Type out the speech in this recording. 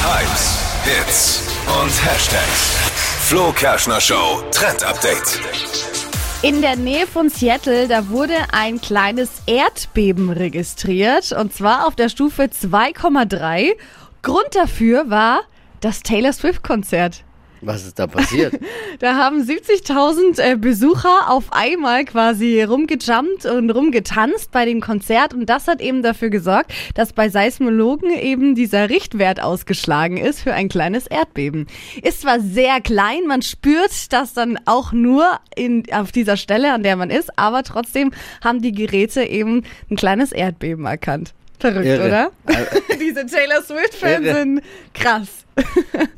Hypes, Hits und Hashtags. Flo Kerschner Show Trend Update. In der Nähe von Seattle, da wurde ein kleines Erdbeben registriert und zwar auf der Stufe 2,3. Grund dafür war das Taylor Swift Konzert. Was ist da passiert? Da haben 70.000 äh, Besucher auf einmal quasi rumgejumpt und rumgetanzt bei dem Konzert und das hat eben dafür gesorgt, dass bei Seismologen eben dieser Richtwert ausgeschlagen ist für ein kleines Erdbeben. Ist zwar sehr klein, man spürt das dann auch nur in, auf dieser Stelle, an der man ist, aber trotzdem haben die Geräte eben ein kleines Erdbeben erkannt. Verrückt, Irre. oder? Diese Taylor Swift-Fans sind krass.